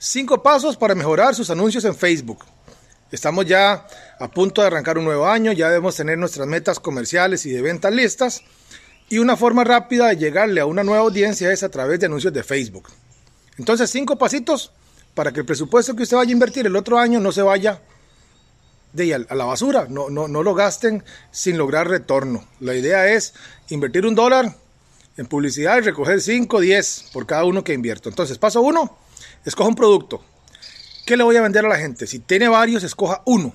Cinco pasos para mejorar sus anuncios en Facebook. Estamos ya a punto de arrancar un nuevo año, ya debemos tener nuestras metas comerciales y de ventas listas. Y una forma rápida de llegarle a una nueva audiencia es a través de anuncios de Facebook. Entonces, cinco pasitos para que el presupuesto que usted vaya a invertir el otro año no se vaya a la basura, no, no, no lo gasten sin lograr retorno. La idea es invertir un dólar en publicidad y recoger 5, 10 por cada uno que invierto. Entonces, paso uno, escoja un producto. ¿Qué le voy a vender a la gente? Si tiene varios, escoja uno,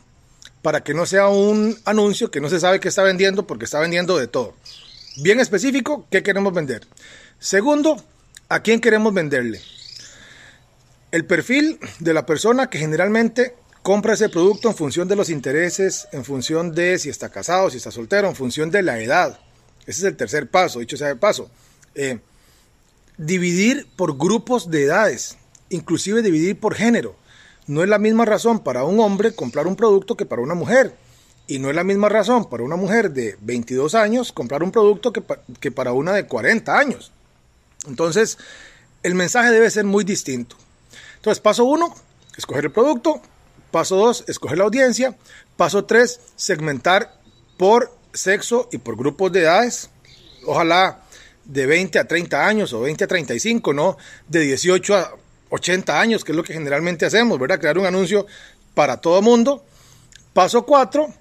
para que no sea un anuncio que no se sabe qué está vendiendo porque está vendiendo de todo. Bien específico, ¿qué queremos vender? Segundo, ¿a quién queremos venderle? El perfil de la persona que generalmente compra ese producto en función de los intereses, en función de si está casado, si está soltero, en función de la edad. Ese es el tercer paso, dicho sea de paso. Eh, dividir por grupos de edades, inclusive dividir por género. No es la misma razón para un hombre comprar un producto que para una mujer. Y no es la misma razón para una mujer de 22 años comprar un producto que, que para una de 40 años. Entonces, el mensaje debe ser muy distinto. Entonces, paso uno, escoger el producto. Paso 2, escoger la audiencia. Paso 3, segmentar por sexo y por grupos de edades. Ojalá de 20 a 30 años o 20 a 35, no de 18 a 80 años, que es lo que generalmente hacemos, ¿verdad? Crear un anuncio para todo mundo. Paso 4,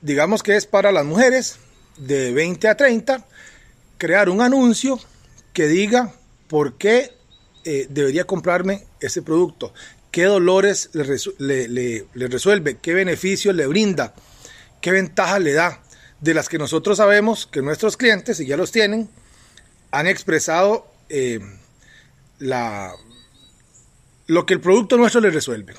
digamos que es para las mujeres de 20 a 30, crear un anuncio que diga por qué eh, debería comprarme ese producto qué dolores le, resuelve, qué beneficios le brinda, qué ventajas le da, de las que nosotros sabemos que nuestros clientes, y ya los tienen, han expresado eh, la, lo que el producto nuestro les resuelve.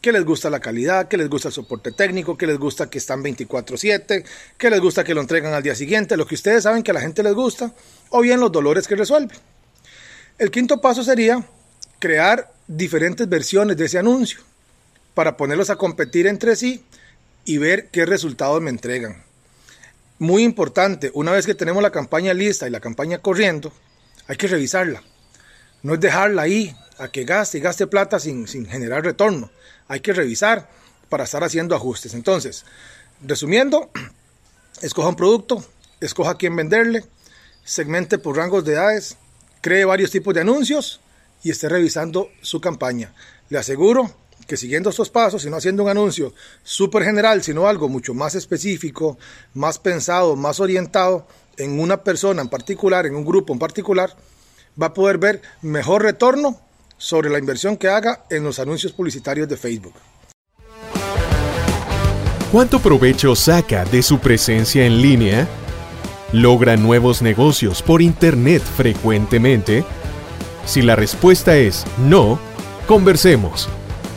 Que les gusta la calidad, que les gusta el soporte técnico, que les gusta que están 24/7, que les gusta que lo entregan al día siguiente, lo que ustedes saben que a la gente les gusta, o bien los dolores que resuelve. El quinto paso sería crear diferentes versiones de ese anuncio para ponerlos a competir entre sí y ver qué resultados me entregan. Muy importante, una vez que tenemos la campaña lista y la campaña corriendo, hay que revisarla. No es dejarla ahí a que gaste y gaste plata sin, sin generar retorno. Hay que revisar para estar haciendo ajustes. Entonces, resumiendo, escoja un producto, escoja quién venderle, segmente por rangos de edades, cree varios tipos de anuncios y esté revisando su campaña. Le aseguro que siguiendo estos pasos y no haciendo un anuncio súper general, sino algo mucho más específico, más pensado, más orientado en una persona en particular, en un grupo en particular, va a poder ver mejor retorno sobre la inversión que haga en los anuncios publicitarios de Facebook. ¿Cuánto provecho saca de su presencia en línea? ¿Logra nuevos negocios por Internet frecuentemente? Si la respuesta es no, conversemos.